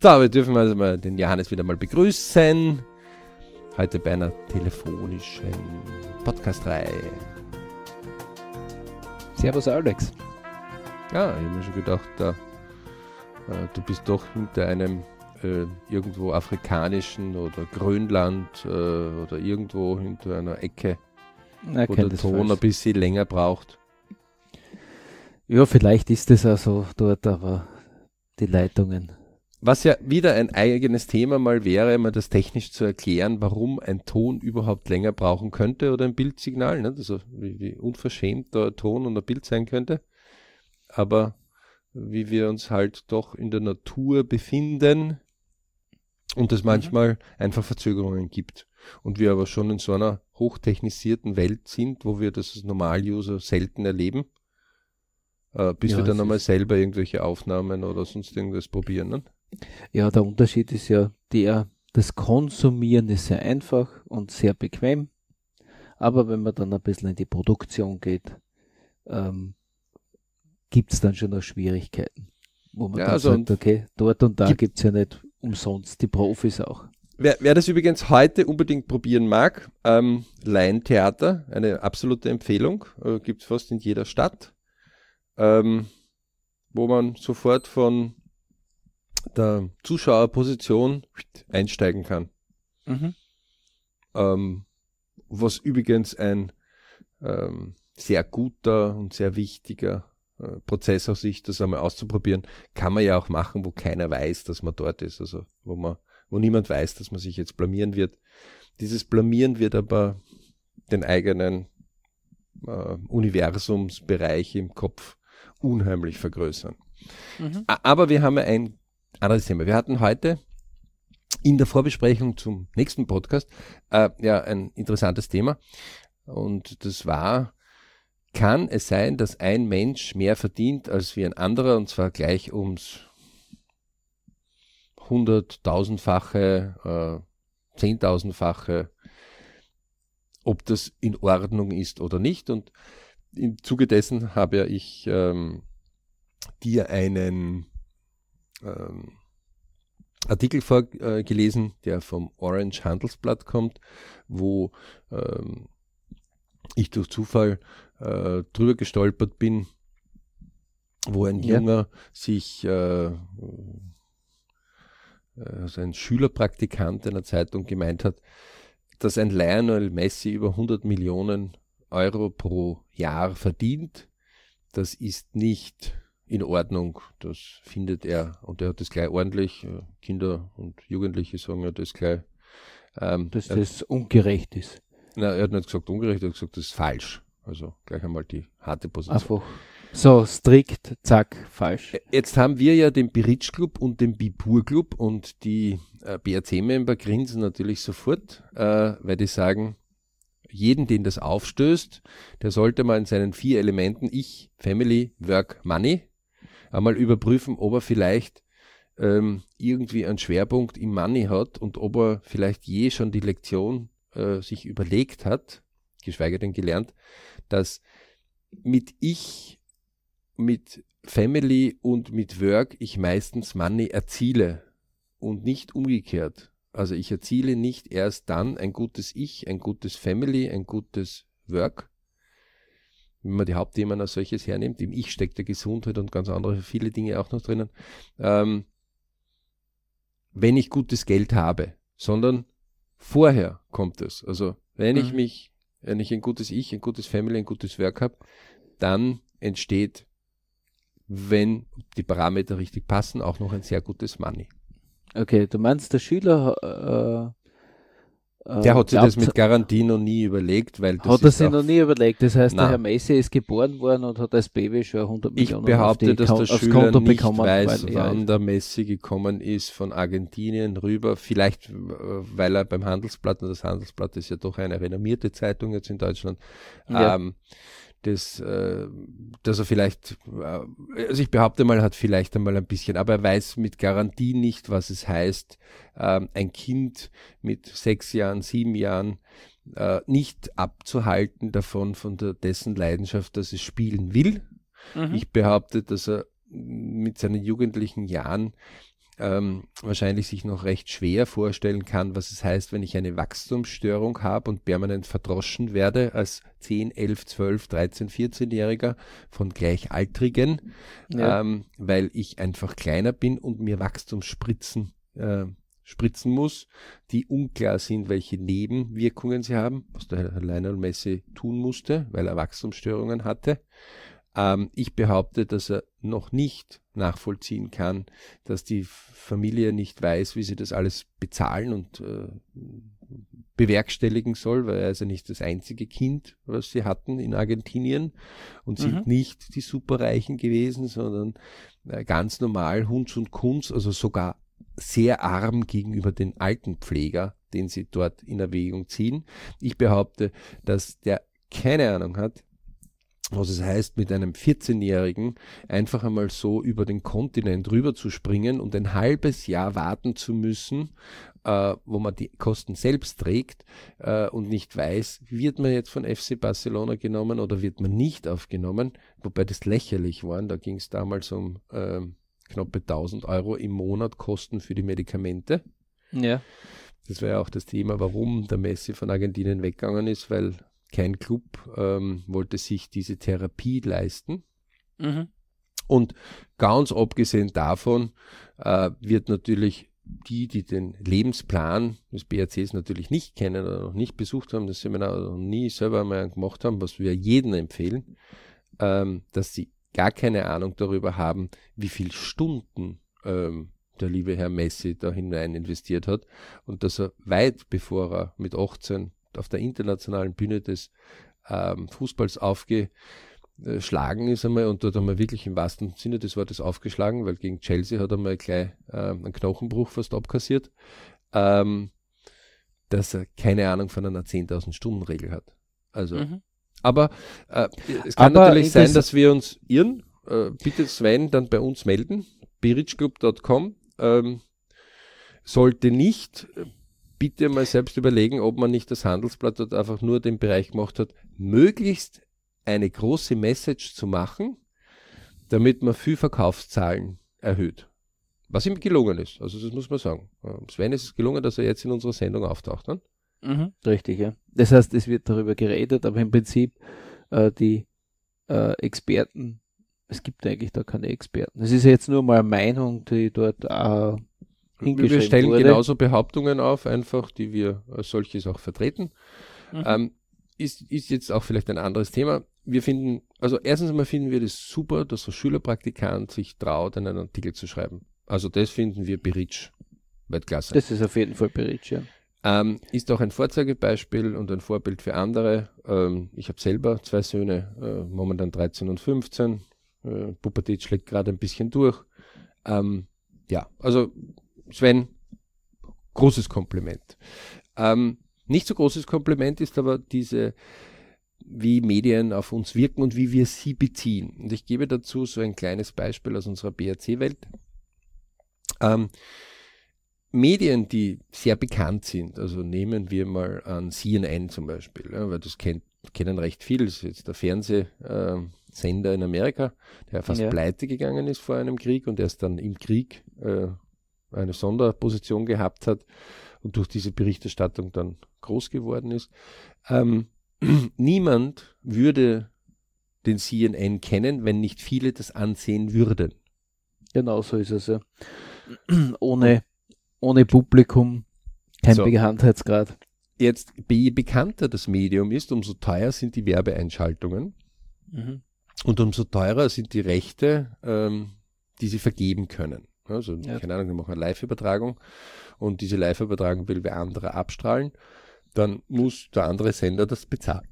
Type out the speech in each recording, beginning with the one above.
So, wir dürfen also mal den Johannes wieder mal begrüßen. Heute bei einer telefonischen Podcast-Reihe. Servus Alex. Ja, ich habe mir schon gedacht, da, äh, du bist doch hinter einem äh, irgendwo afrikanischen oder Grönland äh, oder irgendwo hinter einer Ecke, Na, wo der Ton ein bisschen länger braucht. Ja, vielleicht ist es auch so dort, aber die Leitungen Was ja wieder ein eigenes Thema mal wäre, mal das technisch zu erklären, warum ein Ton überhaupt länger brauchen könnte oder ein Bildsignal, ne? also wie, wie unverschämt der Ton und ein Bild sein könnte. Aber wie wir uns halt doch in der Natur befinden und es manchmal einfach Verzögerungen gibt. Und wir aber schon in so einer hochtechnisierten Welt sind, wo wir das als Normal-User selten erleben, äh, bis Ja, wir dann einmal ist- selber irgendwelche Aufnahmen oder sonst irgendwas probieren. Ne? Ja, der Unterschied ist ja der, das Konsumieren ist sehr einfach und sehr bequem. Aber wenn man dann ein bisschen in die Produktion geht, ähm, gibt es dann schon noch Schwierigkeiten. Wo man Ja, dann also sagt, okay, dort und da gibt- es ja nicht umsonst die Profis auch. Wer, wer das übrigens heute unbedingt probieren mag, ähm, Laientheater, eine absolute Empfehlung, äh, gibt es fast in jeder Stadt, ähm, wo man sofort von der Zuschauerposition einsteigen kann. Ähm, was übrigens ein ähm, sehr guter und sehr wichtiger äh, Prozess aus Sicht, das einmal auszuprobieren, kann man ja auch machen, wo keiner weiß, dass man dort ist, also wo man, wo niemand weiß, dass man sich jetzt blamieren wird. Dieses Blamieren wird aber den eigenen äh, Universumsbereich im Kopf unheimlich vergrößern. A- Aber wir haben ja ein anderes Thema. Wir hatten heute in der Vorbesprechung zum nächsten Podcast äh, ja ein interessantes Thema. Und das war, kann es sein, dass ein Mensch mehr verdient als wie ein anderer und zwar gleich ums hunderttausendfache, äh, zehntausendfache, ob das in Ordnung ist oder nicht. Und im Zuge dessen habe ich ähm, dir einen ähm, Artikel vorgelesen, der vom Orange Handelsblatt kommt, wo ähm, ich durch Zufall äh, drüber gestolpert bin, wo ein Ja. Junger sich, äh, also ein Schülerpraktikant einer Zeitung gemeint hat, dass ein Lionel Messi über 100 Millionen Euro pro Jahr verdient. Das ist nicht in Ordnung. Das findet er und er hat das gleich ordentlich. Äh, Kinder und Jugendliche sagen ja das gleich. Ähm, Dass das ungerecht ist. na, er hat nicht gesagt ungerecht, er hat gesagt, das ist falsch. Also gleich einmal die harte Position. Einfach so strikt, zack, falsch. Jetzt haben wir ja den Biritsch Club und den Bipur Club und die äh, BRC-Member grinsen natürlich sofort, äh, weil die sagen, jeden, den das aufstößt, der sollte mal in seinen vier Elementen Ich, Family, Work, Money einmal überprüfen, ob er vielleicht ähm, irgendwie einen Schwerpunkt im Money hat und ob er vielleicht je schon die Lektion äh, sich überlegt hat, geschweige denn gelernt, dass mit Ich, mit Family und mit Work ich meistens Money erziele und nicht umgekehrt. Also ich erziele nicht erst dann ein gutes Ich, ein gutes Family, ein gutes Work, wenn man die Hauptthemen als solches hernimmt, im Ich steckt der Gesundheit und ganz andere viele Dinge auch noch drinnen, ähm, wenn ich gutes Geld habe, sondern vorher kommt es. Also wenn ich Mhm. mich, wenn ich ein gutes Ich, ein gutes Family, ein gutes Werk habe, dann entsteht, wenn die Parameter richtig passen, auch noch ein sehr gutes Money. Okay, du meinst, der Schüler äh, Der hat sich das mit Garantie noch nie überlegt, weil das Hat er sich noch nie überlegt. Das heißt, Nein. der Herr Messi ist geboren worden und hat als Baby schon 100 Ich Millionen behaupte, auf die dass Kon- der Schüler Konto nicht bekommen, weiß, wann der Messi gekommen ist von Argentinien rüber. Vielleicht, äh, weil er beim Handelsblatt, und das Handelsblatt ist ja doch eine renommierte Zeitung jetzt in Deutschland, Ja. ähm, das, äh, dass er vielleicht, äh, also ich behaupte mal, hat vielleicht einmal ein bisschen, aber er weiß mit Garantie nicht, was es heißt, ähm, ein Kind mit sechs Jahren, sieben Jahren äh, nicht abzuhalten davon, von der, dessen Leidenschaft, dass es spielen will. Mhm. Ich behaupte, dass er mit seinen jugendlichen Jahren ähm, wahrscheinlich sich noch recht schwer vorstellen kann, was es heißt, wenn ich eine Wachstumsstörung habe und permanent verdroschen werde als 10, 11, 12, 13, 14-Jähriger von Gleichaltrigen, ja. ähm, weil ich einfach kleiner bin und mir Wachstumsspritzen äh, spritzen muss, die unklar sind, welche Nebenwirkungen sie haben, was der Herr Lionel Messi tun musste, weil er Wachstumsstörungen hatte. Ähm, ich behaupte, dass er noch nicht nachvollziehen kann, dass die Familie nicht weiß, wie sie das alles bezahlen und äh, bewerkstelligen soll, weil er ist ja nicht das einzige Kind, was sie hatten in Argentinien und sind mhm. nicht die Superreichen gewesen, sondern äh, ganz normal Hunds und Kunz, also sogar sehr arm gegenüber den Altenpfleger, den sie dort in Erwägung ziehen. Ich behaupte, dass der keine Ahnung hat, was es heißt, mit einem 14-Jährigen einfach einmal so über den Kontinent rüber zu springen und ein halbes Jahr warten zu müssen, äh, wo man die Kosten selbst trägt äh, und nicht weiß, wird man jetzt von FC Barcelona genommen oder wird man nicht aufgenommen, wobei das lächerlich war. Da ging es damals um äh, knappe 1000 Euro im Monat Kosten für die Medikamente. Ja. Das war ja auch das Thema, warum der Messi von Argentinien weggegangen ist, weil kein Club ähm, wollte sich diese Therapie leisten. Mhm. Und ganz abgesehen davon äh, wird natürlich die, die den Lebensplan des BRCs natürlich nicht kennen oder noch nicht besucht haben, das Seminar noch nie selber mal gemacht haben, was wir jedem empfehlen, ähm, dass sie gar keine Ahnung darüber haben, wie viel Stunden ähm, der liebe Herr Messi da hinein investiert hat und dass er weit bevor er mit 18 auf der internationalen Bühne des ähm, Fußballs aufgeschlagen ist einmal und dort einmal wirklich im wahrsten Sinne des Wortes aufgeschlagen, weil gegen Chelsea hat er mal gleich äh, einen Knochenbruch fast abkassiert, ähm, dass er keine Ahnung von einer 10.000 Stunden Regel hat. Also, mhm. aber äh, es kann aber natürlich sein, dass wir uns irren. Äh, bitte Sven dann bei uns melden, berichclub.com. Ähm, sollte nicht, bitte mal selbst überlegen, ob man nicht das Handelsblatt dort einfach nur den Bereich gemacht hat, möglichst eine große Message zu machen, damit man viel Verkaufszahlen erhöht. Was ihm gelungen ist. Also das muss man sagen. Sven ist es gelungen, dass er jetzt in unserer Sendung auftaucht. Ne? Mhm, richtig, ja. Das heißt, es wird darüber geredet, aber im Prinzip äh, die äh, Experten, es gibt eigentlich da keine Experten. Es ist ja jetzt nur mal eine Meinung, die dort äh, wir stellen wurde. genauso Behauptungen auf, einfach, die wir als solches auch vertreten. Mhm. Ähm, ist, ist jetzt auch vielleicht ein anderes Thema. Wir finden, also erstens einmal finden wir das super, dass ein Schülerpraktikant sich traut, einen Artikel zu schreiben. Also das finden wir Beritsch. Weltklasse. Das ist auf jeden Fall Beritsch, ja. Ähm, ist auch ein Vorzeigebeispiel und ein Vorbild für andere. Ähm, ich habe selber zwei Söhne, äh, momentan 13 und 15. Äh, Pubertät schlägt gerade ein bisschen durch. Ähm, ja, also Sven, großes Kompliment. Ähm, nicht so großes Kompliment ist aber diese, wie Medien auf uns wirken und wie wir sie beziehen. Und ich gebe dazu so ein kleines Beispiel aus unserer BRC-Welt. Ähm, Medien, die sehr bekannt sind, also nehmen wir mal an CNN zum Beispiel, ja, weil das kennt, kennen recht viele, das ist jetzt der Fernsehsender äh, in Amerika, der fast ja. pleite gegangen ist vor einem Krieg und erst dann im Krieg äh, eine Sonderposition gehabt hat und durch diese Berichterstattung dann groß geworden ist. Ähm, niemand würde den CNN kennen, wenn nicht viele das ansehen würden. Genau so ist es ja. ohne, ohne Publikum kein so. Bekanntheitsgrad. Jetzt, je bekannter das Medium ist, umso teuer sind die Werbeeinschaltungen mhm. und umso teurer sind die Rechte, ähm, die sie vergeben können. Also, ja. keine Ahnung, wir machen eine Live-Übertragung und diese Live-Übertragung will wer andere abstrahlen, dann muss der andere Sender das bezahlen.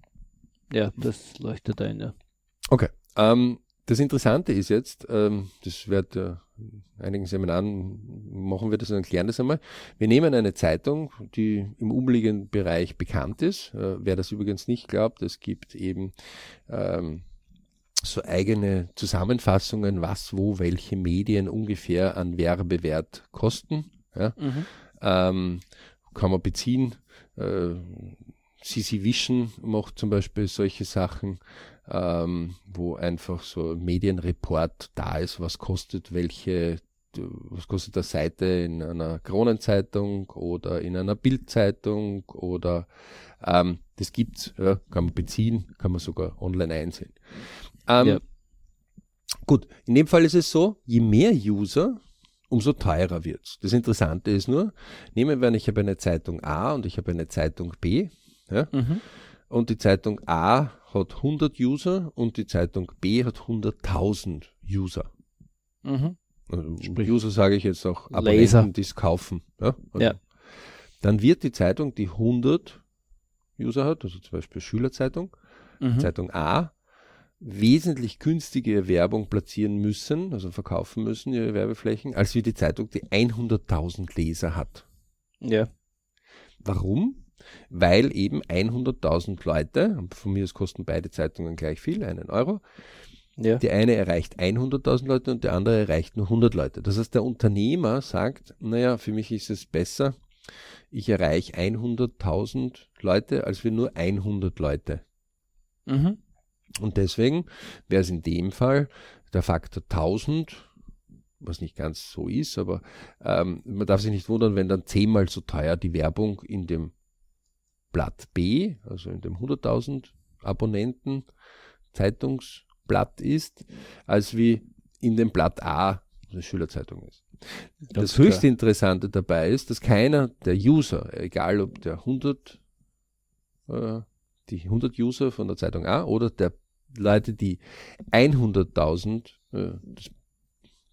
Ja, das leuchtet ein, ja. Okay. Ähm, das Interessante ist jetzt, ähm, das wird äh, in einigen Seminaren machen wir das und erklären das einmal. Wir nehmen eine Zeitung, die im umliegenden Bereich bekannt ist. Äh, wer das übrigens nicht glaubt, es gibt eben ähm, so eigene Zusammenfassungen, was, wo, welche Medien ungefähr an Werbewert kosten. Ja? Mhm. Ähm, kann man beziehen. Äh, CC Vision macht zum Beispiel solche Sachen, ähm, wo einfach so ein Medienreport da ist, was kostet welche was kostet das Seite in einer Kronenzeitung oder in einer Bildzeitung oder ähm, das gibt's, ja, kann man beziehen, kann man sogar online einsehen. Ähm, ja. Gut, in dem Fall ist es so, je mehr User, umso teurer wird's. Das Interessante ist nur, nehmen wir an, ich habe eine Zeitung A und ich habe eine Zeitung B. Ja, mhm. Und die Zeitung A hat 100 User und die Zeitung B hat 100.000 User. Mhm. Also Sprich, User sage ich jetzt auch Abonnenten, die es kaufen. Ja? Also ja. Dann wird die Zeitung, die 100 User hat, also zum Beispiel Schülerzeitung, mhm. Zeitung A, wesentlich günstige Werbung platzieren müssen, also verkaufen müssen, ihre Werbeflächen, als wie die Zeitung, die 100.000 Leser hat. Ja. Warum? Weil eben 100.000 Leute, von mir aus kosten beide Zeitungen gleich viel, einen Euro, ja. Die eine erreicht 100.000 Leute und der andere erreicht nur 100 Leute. Das heißt, der Unternehmer sagt, naja, für mich ist es besser, ich erreiche 100.000 Leute als wir nur 100 Leute. Mhm. Und deswegen wäre es in dem Fall der Faktor 1000, was nicht ganz so ist, aber ähm, man darf sich nicht wundern, wenn dann zehnmal so teuer die Werbung in dem Blatt B, also in dem 100.000 Abonnenten Zeitungsblatt ist, als wie in dem Blatt A, eine Schülerzeitung ist. Das, das höchst Interessante dabei ist, dass keiner der User, egal ob der 100, äh, die 100 User von der Zeitung A oder der Leute, die 100.000 äh,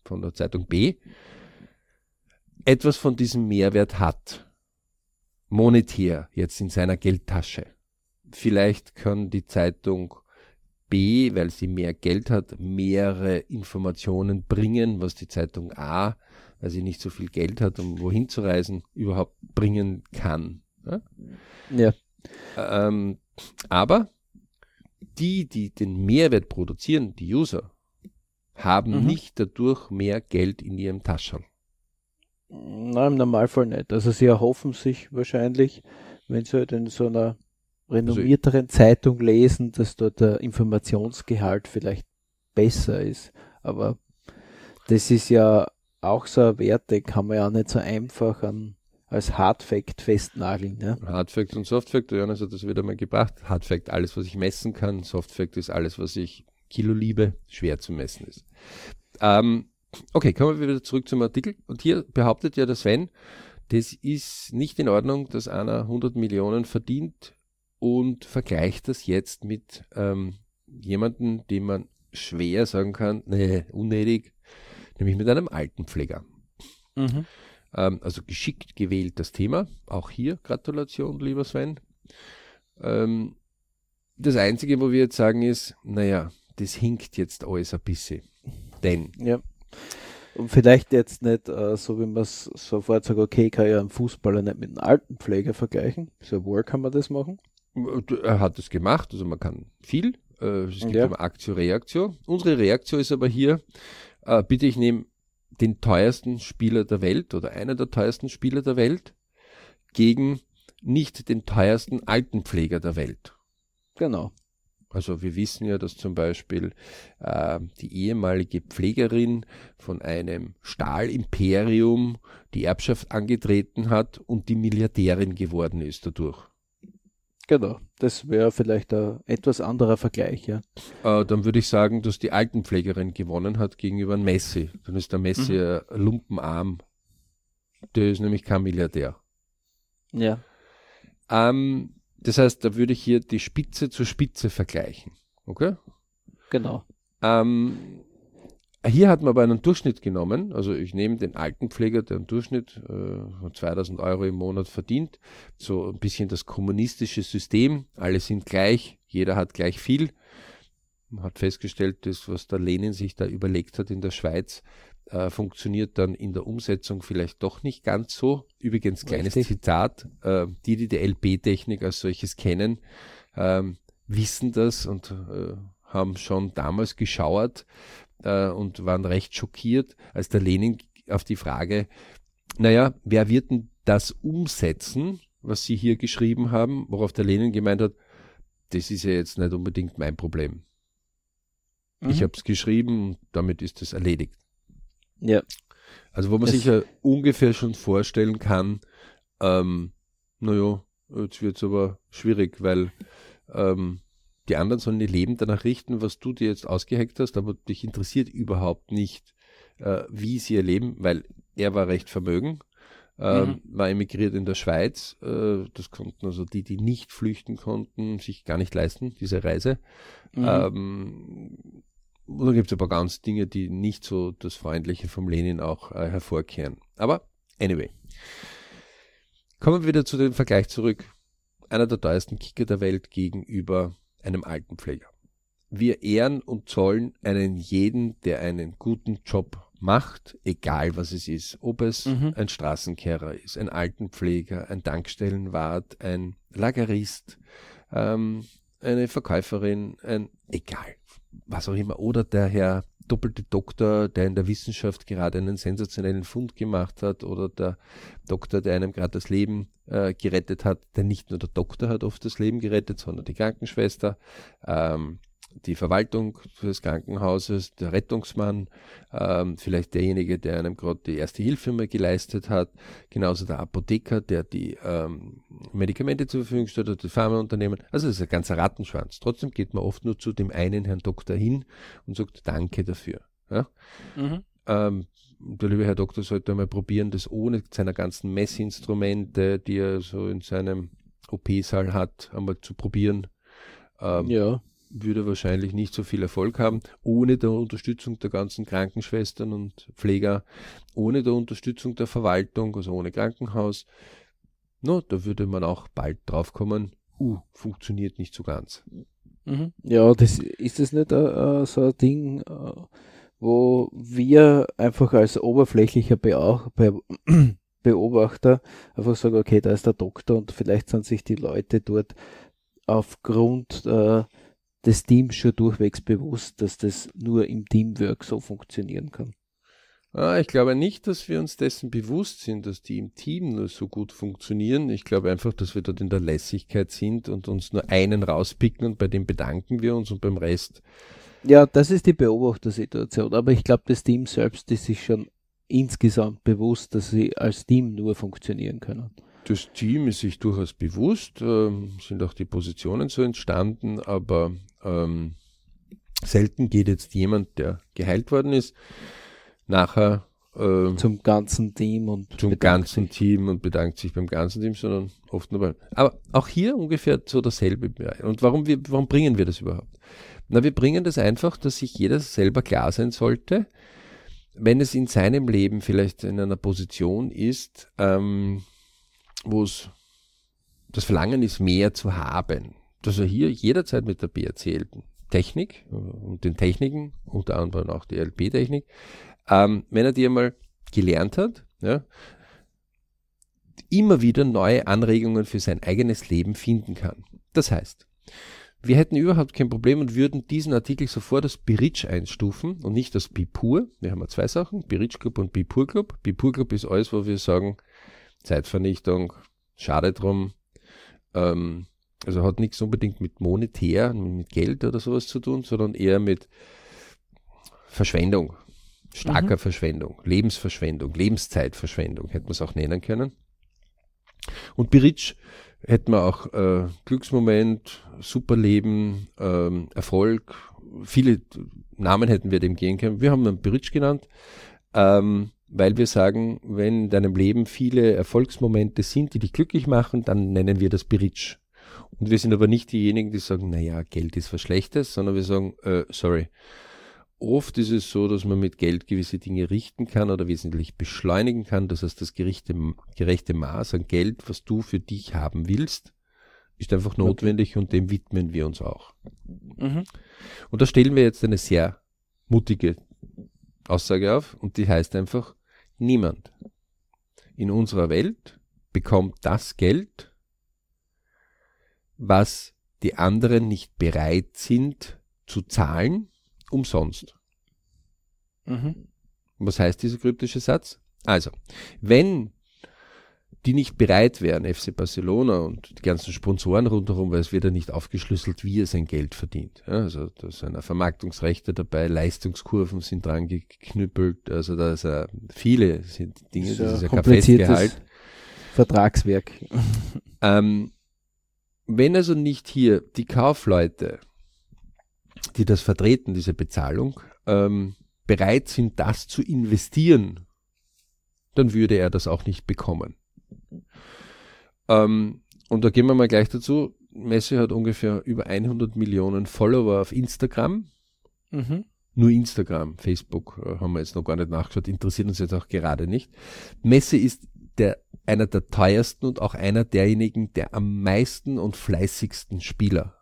von der Zeitung B etwas von diesem Mehrwert hat, monetär jetzt in seiner Geldtasche. Vielleicht kann die Zeitung B, weil sie mehr Geld hat, mehrere Informationen bringen, was die Zeitung A, weil sie nicht so viel Geld hat, um wohin zu reisen, überhaupt bringen kann. Ja. ja. Ähm, aber die, die den Mehrwert produzieren, die User, haben mhm. nicht dadurch mehr Geld in ihrem Taschen. Nein, im Normalfall nicht. Also sie erhoffen sich wahrscheinlich, wenn sie halt in so einer renommierteren also Zeitung lesen, dass dort der Informationsgehalt vielleicht besser ist. Aber das ist ja auch so ein Wert, den kann man ja nicht so einfach an als Hardfact festnageln. Ja? Hardfact und Softfact, der Jonas hat das wieder mal gebracht. Hardfact, alles, was ich messen kann. Softfact ist alles, was ich Kilo liebe, schwer zu messen ist. Ähm, okay, kommen wir wieder zurück zum Artikel. Und hier behauptet ja der Sven, das ist nicht in Ordnung, dass einer 100 Millionen verdient und vergleicht das jetzt mit ähm, jemandem, dem man schwer sagen kann, nee, unnötig, nämlich mit einem Altenpfleger. Mhm. Ähm, also geschickt gewählt das Thema. Auch hier Gratulation, lieber Sven. Ähm, das Einzige, wo wir jetzt sagen, ist, naja, das hinkt jetzt alles ein bisschen. Denn. Ja. Und vielleicht jetzt nicht äh, so, wie man es sofort sagt, okay, kann ja einen Fußballer nicht mit einem Altenpfleger vergleichen. So wohl kann man das machen. Er hat es gemacht, also man kann viel. Äh, es gibt ja. immer Aktio, Reaktio. Unsere Reaktion ist aber hier, äh, bitte ich nehme den teuersten Spieler der Welt oder einer der teuersten Spieler der Welt gegen nicht den teuersten Altenpfleger der Welt. Genau. Also wir wissen ja, dass zum Beispiel äh, die ehemalige Pflegerin von einem Stahlimperium die Erbschaft angetreten hat und die Milliardärin geworden ist dadurch. Genau, das wäre vielleicht ein etwas anderer Vergleich, ja. Äh, dann würde ich sagen, dass die Altenpflegerin gewonnen hat gegenüber Messi. Dann ist der Messi mhm. Lumpenarm. Der ist nämlich kein Milliardär. Ja. Ähm, das heißt, da würde ich hier die Spitze zur Spitze vergleichen. Okay? Genau. Ähm, hier hat man aber einen Durchschnitt genommen, also ich nehme den Altenpfleger, der im Durchschnitt äh, 2000 Euro im Monat verdient, so ein bisschen das kommunistische System, alle sind gleich, jeder hat gleich viel. Man hat festgestellt, das, was der Lenin sich da überlegt hat in der Schweiz, äh, funktioniert dann in der Umsetzung vielleicht doch nicht ganz so. Übrigens, kleines Richtig. Zitat, äh, die, die die LP-Technik als solches kennen, ähm, wissen das und äh, haben schon damals geschauert, äh, und waren recht schockiert, als der Lenin auf die Frage, naja, wer wird denn das umsetzen, was Sie hier geschrieben haben, worauf der Lenin gemeint hat, das ist ja jetzt nicht unbedingt mein Problem. Mhm. Ich habe es geschrieben und damit ist es erledigt. Ja. Also wo man sich ja ungefähr schon vorstellen kann, ähm, naja, jetzt wird es aber schwierig, weil ähm, die anderen sollen ihr Leben danach richten, was du dir jetzt ausgeheckt hast, aber dich interessiert überhaupt nicht, äh, wie sie ihr Leben, weil er war recht vermögen, äh, mhm. war emigriert in der Schweiz. Äh, das konnten also die, die nicht flüchten konnten, sich gar nicht leisten, diese Reise. Mhm. Ähm, und dann gibt es aber ganz Dinge, die nicht so das Freundliche vom Lenin auch äh, hervorkehren. Aber anyway. Kommen wir wieder zu dem Vergleich zurück. Einer der teuersten Kicker der Welt gegenüber einem Altenpfleger. Wir ehren und zollen einen jeden, der einen guten Job macht, egal was es ist. Ob es mhm. ein Straßenkehrer ist, ein Altenpfleger, ein Tankstellenwart, ein Lagerist, ähm, eine Verkäuferin, ein egal, was auch immer. Oder der Herr doppelte Doktor, der in der Wissenschaft gerade einen sensationellen Fund gemacht hat, oder der Doktor, der einem gerade das Leben äh, gerettet hat, der nicht nur der Doktor hat oft das Leben gerettet, sondern die Krankenschwester, ähm, die Verwaltung des Krankenhauses, der Rettungsmann, ähm, vielleicht derjenige, der einem gerade die erste Hilfe mal geleistet hat, genauso der Apotheker, der die ähm, Medikamente zur Verfügung stellt, oder die Pharmaunternehmen. Also das ist ein ganzer Rattenschwanz. Trotzdem geht man oft nur zu dem einen Herrn Doktor hin und sagt Danke dafür. Ja? Mhm. Ähm, der liebe Herr Doktor sollte mal probieren, das ohne seiner ganzen Messinstrumente, die er so in seinem OP-Saal hat, einmal zu probieren. Ähm, ja würde wahrscheinlich nicht so viel Erfolg haben, ohne der Unterstützung der ganzen Krankenschwestern und Pfleger, ohne der Unterstützung der Verwaltung, also ohne Krankenhaus. No, da würde man auch bald drauf kommen, uh, funktioniert nicht so ganz. Mhm. Ja, das ist es nicht uh, so ein Ding, uh, wo wir einfach als oberflächlicher Be Be Beobachter einfach sagen, okay, da ist der Doktor und vielleicht sind sich die Leute dort aufgrund äh, des Teams schon durchwegs bewusst, dass das nur im Teamwork so funktionieren kann. Ah, ich glaube nicht, dass wir uns dessen bewusst sind, dass die im Team nur so gut funktionieren. Ich glaube einfach, dass wir dort in der Lässigkeit sind und uns nur einen rauspicken und bei dem bedanken wir uns und beim Rest. Ja, das ist die Beobachtersituation. Aber ich glaube, das Team selbst ist sich schon insgesamt bewusst, dass sie als Team nur funktionieren können. Das Team ist sich durchaus bewusst, äh, sind auch die Positionen so entstanden, aber ähm, selten geht jetzt jemand, der geheilt worden ist, nachher äh, zum ganzen Team und zum ganzen sich. Team und bedankt sich beim ganzen Team, sondern oft nur bei. Aber auch hier ungefähr so dasselbe. Und warum, wir, warum bringen wir das überhaupt? Na, wir bringen das einfach, dass sich jeder selber klar sein sollte, wenn es in seinem Leben vielleicht in einer Position ist, ähm, wo es das Verlangen ist, mehr zu haben, dass er hier jederzeit mit der BRC Technik äh, und den Techniken, unter anderem auch die LP-Technik, ähm, wenn er die einmal gelernt hat, ja, immer wieder neue Anregungen für sein eigenes Leben finden kann. Das heißt, wir hätten überhaupt kein Problem und würden diesen Artikel sofort als Biritsch einstufen und nicht als Bipur. Wir haben ja zwei Sachen, Biritsch Club und Bipur Club. Bipur Club ist alles, wo wir sagen, Zeitvernichtung, schade drum, ähm, also hat nichts unbedingt mit monetär, mit Geld oder sowas zu tun, sondern eher mit Verschwendung, starker mhm. Verschwendung, Lebensverschwendung, Lebenszeitverschwendung, hätte man es auch nennen können. Und Biritsch hätten wir auch äh, Glücksmoment, Superleben, ähm, Erfolg, viele Namen hätten wir dem gehen können. Wir haben ihn Biritsch genannt, ähm, weil wir sagen, wenn in deinem Leben viele Erfolgsmomente sind, die dich glücklich machen, dann nennen wir das Biritsch. Und wir sind aber nicht diejenigen, die sagen, naja, Geld ist was Schlechtes, sondern wir sagen, äh, sorry. Oft ist es so, dass man mit Geld gewisse Dinge richten kann oder wesentlich beschleunigen kann. Das heißt, das gerechte, gerechte Maß an Geld, was du für dich haben willst, ist einfach notwendig okay. und dem widmen wir uns auch. Mhm. Und da stellen wir jetzt eine sehr mutige Aussage auf und die heißt einfach, niemand in unserer Welt bekommt das Geld, was die anderen nicht bereit sind zu zahlen, umsonst. Mhm. Was heißt dieser kryptische Satz? Also, wenn die nicht bereit wären, FC Barcelona und die ganzen Sponsoren rundherum, weil es wird ja nicht aufgeschlüsselt, wie er sein Geld verdient. Ja, also da sind Vermarktungsrechte dabei, Leistungskurven sind dran geknüppelt, also da ist ja viele sind Dinge, das ist ja kein. Vertragswerk. Ähm, wenn also nicht hier die Kaufleute, die das vertreten, diese Bezahlung, ähm, bereit sind, das zu investieren, dann würde er das auch nicht bekommen. Ähm, und da gehen wir mal gleich dazu. Messi hat ungefähr über 100 Millionen Follower auf Instagram. Mhm. Nur Instagram, Facebook äh, haben wir jetzt noch gar nicht nachgeschaut, interessiert uns jetzt auch gerade nicht. Messi ist der, einer der teuersten und auch einer derjenigen der am meisten und fleißigsten Spieler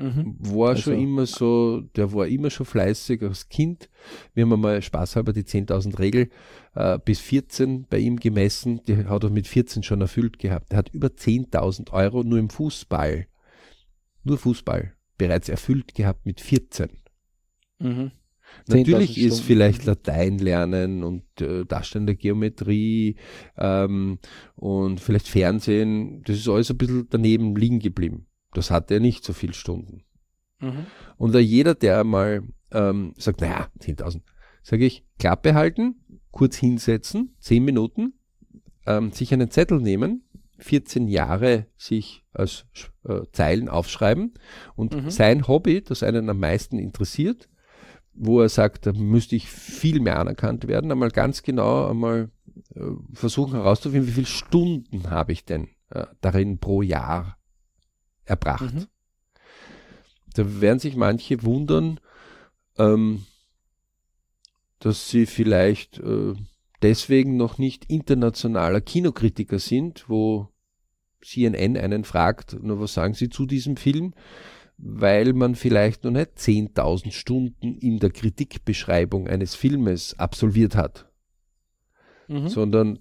Mhm. War also. schon immer so, der war immer schon fleißig als Kind. Wir haben einmal spaßhalber die 10.000 Regel äh, bis 14 bei ihm gemessen. Die hat er mit 14 schon erfüllt gehabt. Er hat über 10.000 Euro nur im Fußball, nur Fußball, bereits erfüllt gehabt mit 14. Mhm. Natürlich ist vielleicht Latein lernen und äh, Darstellen der Geometrie ähm, und vielleicht Fernsehen, das ist alles ein bisschen daneben liegen geblieben. Das hat er nicht so viele Stunden. Mhm. Und da jeder, der mal ähm, sagt, naja, 10.000, sage ich, Klappe halten, kurz hinsetzen, 10 Minuten, ähm, sich einen Zettel nehmen, 14 Jahre sich als äh, Zeilen aufschreiben und mhm. sein Hobby, das einen am meisten interessiert, wo er sagt, da müsste ich viel mehr anerkannt werden, einmal ganz genau einmal äh, versuchen herauszufinden, wie viele Stunden habe ich denn äh, darin pro Jahr erbracht. Mhm. Da werden sich manche wundern, ähm, dass sie vielleicht äh, deswegen noch nicht internationaler Kinokritiker sind, wo CNN einen fragt, nur was sagen Sie zu diesem Film, weil man vielleicht noch nicht 10.000 Stunden in der Kritikbeschreibung eines Filmes absolviert hat, mhm. sondern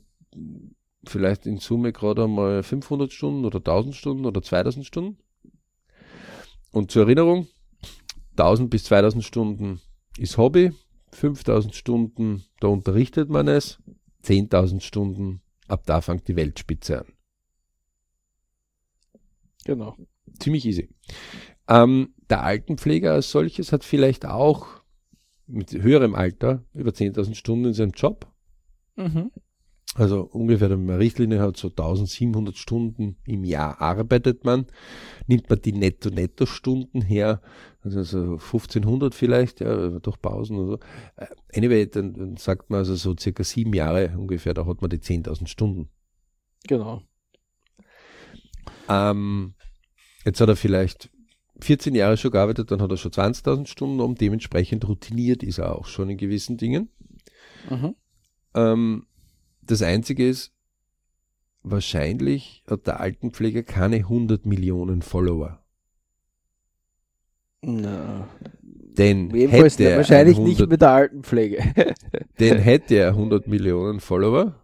vielleicht in Summe gerade einmal 500 Stunden oder 1000 Stunden oder 2000 Stunden. Und zur Erinnerung, 1000 bis 2000 Stunden ist Hobby, 5000 Stunden, da unterrichtet man es, 10.000 Stunden, ab da fängt die Weltspitze an. Genau. Ziemlich easy. Ähm, der Altenpfleger als solches hat vielleicht auch mit höherem Alter über 10.000 Stunden in seinem Job. Mhm. Also ungefähr, wenn man Richtlinie hat, so 1700 Stunden im Jahr arbeitet man. Nimmt man die Netto-Netto-Stunden her, also so 1500 vielleicht, ja, durch Pausen oder so. Äh, anyway, dann, dann sagt man also so circa sieben Jahre ungefähr, da hat man die 10.000 Stunden. Genau. Ähm, jetzt hat er vielleicht 14 Jahre schon gearbeitet, dann hat er schon 20.000 Stunden um, dementsprechend routiniert ist er auch schon in gewissen Dingen. Mhm. Ähm, das Einzige ist, wahrscheinlich hat der Altenpfleger keine 100 Millionen Follower. Na. Denn hätte er wahrscheinlich 100, nicht mit der Altenpflege. denn hätte er 100 Millionen Follower,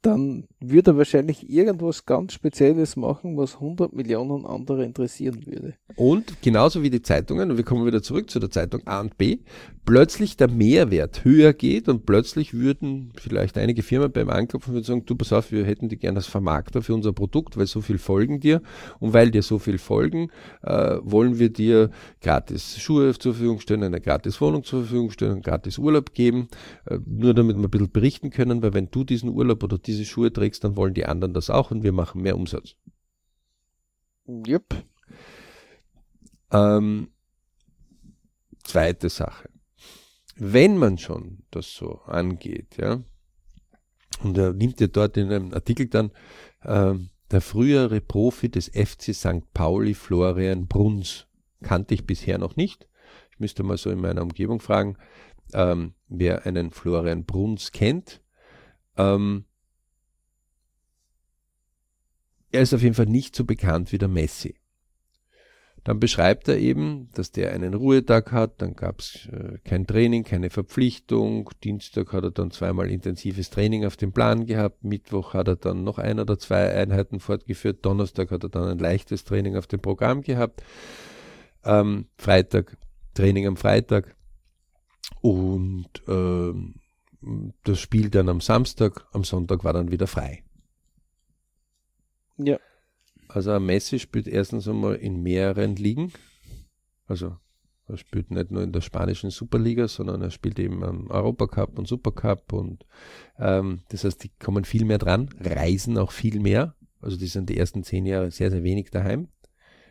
dann würde er wahrscheinlich irgendwas ganz Spezielles machen, was 100 Millionen andere interessieren würde. Und genauso wie die Zeitungen, und wir kommen wieder zurück zu der Zeitung A und B, plötzlich der Mehrwert höher geht und plötzlich würden vielleicht einige Firmen beim Anklopfen sagen, du pass auf, wir hätten die gerne als Vermarkter für unser Produkt, weil so viel folgen dir und weil dir so viel folgen, äh, wollen wir dir gratis Schuhe zur Verfügung stellen, eine gratis Wohnung zur Verfügung stellen, gratis Urlaub geben, äh, nur damit wir ein bisschen berichten können, weil wenn du diesen Urlaub oder diese Schuhe trägst, dann wollen die anderen das auch und wir machen mehr Umsatz. Yep. Ähm, zweite Sache. Wenn man schon das so angeht, ja, und er nimmt ja dort in einem Artikel dann äh, der frühere Profi des FC St. Pauli, Florian Bruns, kannte ich bisher noch nicht. Ich müsste mal so in meiner Umgebung fragen, ähm, wer einen Florian Bruns kennt. Ähm, er ist auf jeden Fall nicht so bekannt wie der Messi. Dann beschreibt er eben, dass der einen Ruhetag hat, dann gab es äh, kein Training, keine Verpflichtung. Dienstag hat er dann zweimal intensives Training auf dem Plan gehabt, Mittwoch hat er dann noch ein oder zwei Einheiten fortgeführt, Donnerstag hat er dann ein leichtes Training auf dem Programm gehabt, ähm, Freitag Training am Freitag und ähm, das Spiel dann am Samstag, am Sonntag war dann wieder frei. Ja. Also Messi spielt erstens einmal in mehreren Ligen. Also er spielt nicht nur in der spanischen Superliga, sondern er spielt eben am Europacup und Supercup und ähm, das heißt, die kommen viel mehr dran, reisen auch viel mehr. Also die sind die ersten zehn Jahre sehr, sehr wenig daheim,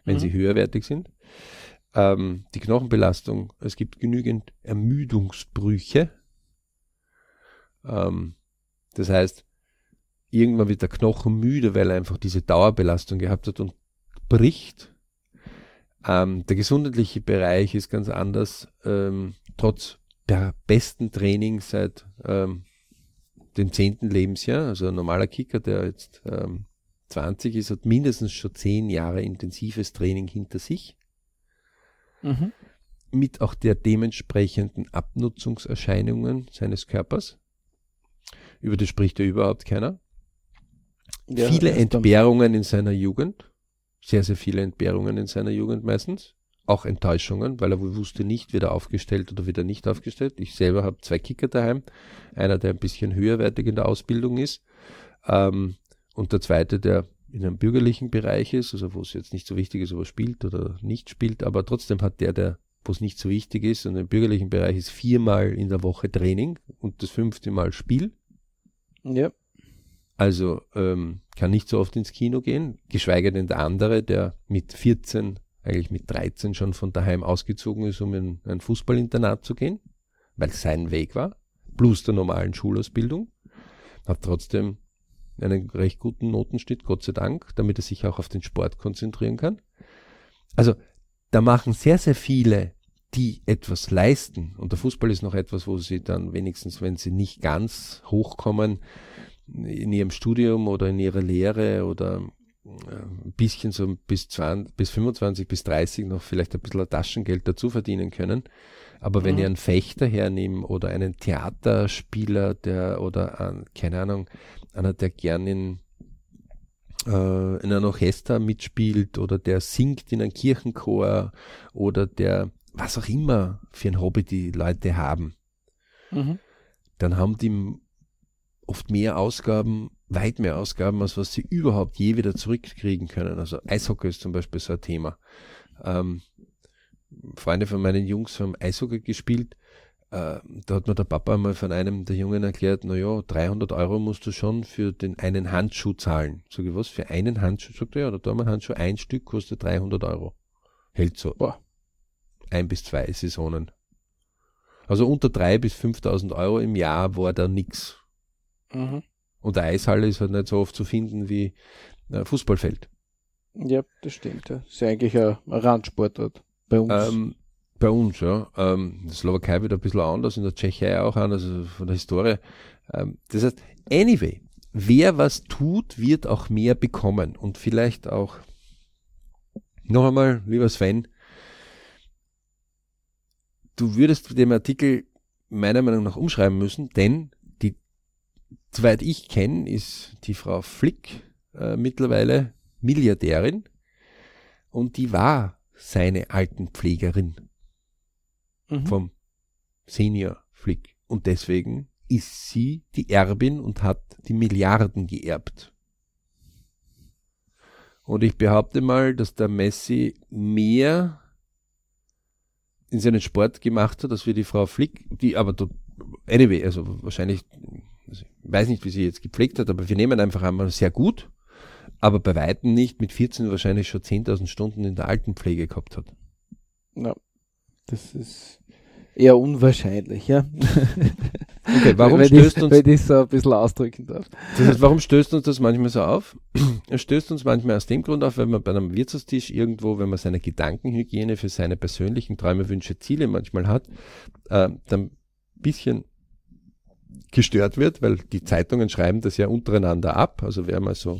wenn mhm. sie höherwertig sind. Ähm, die Knochenbelastung, es gibt genügend Ermüdungsbrüche. Ähm, das heißt, irgendwann wird der Knochen müde, weil er einfach diese Dauerbelastung gehabt hat und bricht ähm, der gesundheitliche Bereich ist ganz anders. Ähm, trotz der besten Training seit ähm, dem zehnten Lebensjahr, also ein normaler Kicker, der jetzt ähm, 20 ist, hat mindestens schon zehn Jahre intensives Training hinter sich. Mhm. Mit auch der dementsprechenden Abnutzungserscheinungen seines Körpers. Über das spricht ja überhaupt keiner. Ja, Viele Entbehrungen in seiner Jugend sehr, sehr viele Entbehrungen in seiner Jugend meistens. Auch Enttäuschungen, weil er wusste nicht, wird er aufgestellt oder wird er nicht aufgestellt. Ich selber habe zwei Kicker daheim. Einer, der ein bisschen höherwertig in der Ausbildung ist. Ähm, und der zweite, der in einem bürgerlichen Bereich ist, also wo es jetzt nicht so wichtig ist, ob er spielt oder nicht spielt, aber trotzdem hat der, der, wo es nicht so wichtig ist, und im bürgerlichen Bereich ist viermal in der Woche Training und das fünfte Mal Spiel. Ja. Also ähm, kann nicht so oft ins Kino gehen, geschweige denn der andere, der mit 14, eigentlich mit 13 schon von daheim ausgezogen ist, um in ein Fußballinternat zu gehen, weil es sein Weg war, plus der normalen Schulausbildung, hat trotzdem einen recht guten Notenschnitt, Gott sei Dank, damit er sich auch auf den Sport konzentrieren kann. Also da machen sehr, sehr viele, die etwas leisten, und der Fußball ist noch etwas, wo sie dann wenigstens, wenn sie nicht ganz hochkommen, in ihrem Studium oder in ihrer Lehre oder äh, ein bisschen so bis, 20, bis 25, bis 30 noch vielleicht ein bisschen Taschengeld dazu verdienen können. Aber mhm. wenn ihr einen Fechter hernehmt oder einen Theaterspieler, der oder ein, keine Ahnung, einer, der gern in, äh, in einem Orchester mitspielt oder der singt in einem Kirchenchor oder der was auch immer für ein Hobby die Leute haben, mhm. dann haben die oft mehr Ausgaben, weit mehr Ausgaben, als was sie überhaupt je wieder zurückkriegen können. Also Eishockey ist zum Beispiel so ein Thema. Ähm, Freunde von meinen Jungs haben Eishockey gespielt. Äh, da hat mir der Papa einmal von einem der Jungen erklärt, naja, 300 Euro musst du schon für den einen Handschuh zahlen. Sag ich, was, für einen Handschuh? Sagt er, ja, da tun wir Handschuh, ein Stück kostet 300 Euro. Hält so. Boah. Ein bis zwei Saisonen. Also unter drei bis 5.000 Euro im Jahr war da nix. Mhm. Und der Eishalle ist halt nicht so oft zu finden wie ein Fußballfeld. Ja, das stimmt. Ja. ist ja eigentlich ein Randsportort bei uns. Ähm, bei uns, ja. Ähm, in der Slowakei wieder ein bisschen anders, in der Tschechei auch anders, also von der Historie. Ähm, das heißt, anyway, wer was tut, wird auch mehr bekommen. Und vielleicht auch, noch einmal, lieber Sven, du würdest dem Artikel meiner Meinung nach umschreiben müssen, denn soweit ich kenne, ist die Frau Flick äh, mittlerweile Milliardärin und die war seine Altenpflegerin mhm. vom Senior Flick. Und deswegen ist sie die Erbin und hat die Milliarden geerbt. Und ich behaupte mal, dass der Messi mehr in seinen Sport gemacht hat, als wir die Frau Flick, die aber anyway, also wahrscheinlich ich weiß nicht, wie sie jetzt gepflegt hat, aber wir nehmen einfach einmal sehr gut, aber bei Weitem nicht mit 14 wahrscheinlich schon 10.000 Stunden in der Altenpflege gehabt hat. Ja, das ist eher unwahrscheinlich, ja. Okay, warum wenn stößt ich, uns. Wenn ich so ein bisschen ausdrücken darf. Das heißt, warum stößt uns das manchmal so auf? Es stößt uns manchmal aus dem Grund auf, wenn man bei einem Wirtshaustisch irgendwo, wenn man seine Gedankenhygiene für seine persönlichen Träume, Wünsche, Ziele manchmal hat, äh, dann ein bisschen gestört wird, weil die Zeitungen schreiben das ja untereinander ab. Also wer mal so,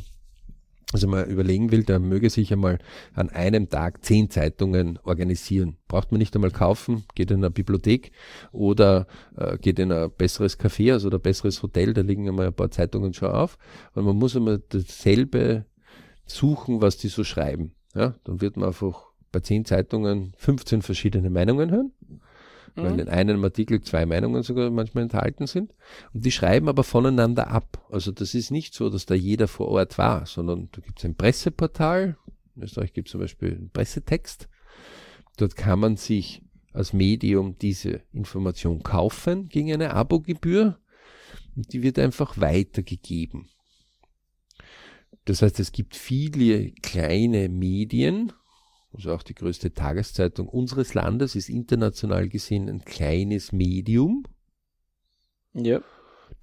also mal überlegen will, der möge sich einmal an einem Tag zehn Zeitungen organisieren. Braucht man nicht einmal kaufen, geht in eine Bibliothek oder äh, geht in ein besseres Café, also ein besseres Hotel, da liegen einmal ein paar Zeitungen schon auf. Und man muss einmal dasselbe suchen, was die so schreiben. Ja, dann wird man einfach bei zehn Zeitungen 15 verschiedene Meinungen hören mhm. weil in einem Artikel zwei Meinungen sogar manchmal enthalten sind. Und die schreiben aber voneinander ab. Also das ist nicht so, dass da jeder vor Ort war, sondern da gibt es ein Presseportal. In Österreich gibt es zum Beispiel einen Pressetext. Dort kann man sich als Medium diese Information kaufen gegen eine Abogebühr und die wird einfach weitergegeben. Das heißt, es gibt viele kleine Medien, also auch die größte Tageszeitung unseres Landes ist international gesehen ein kleines Medium. Ja.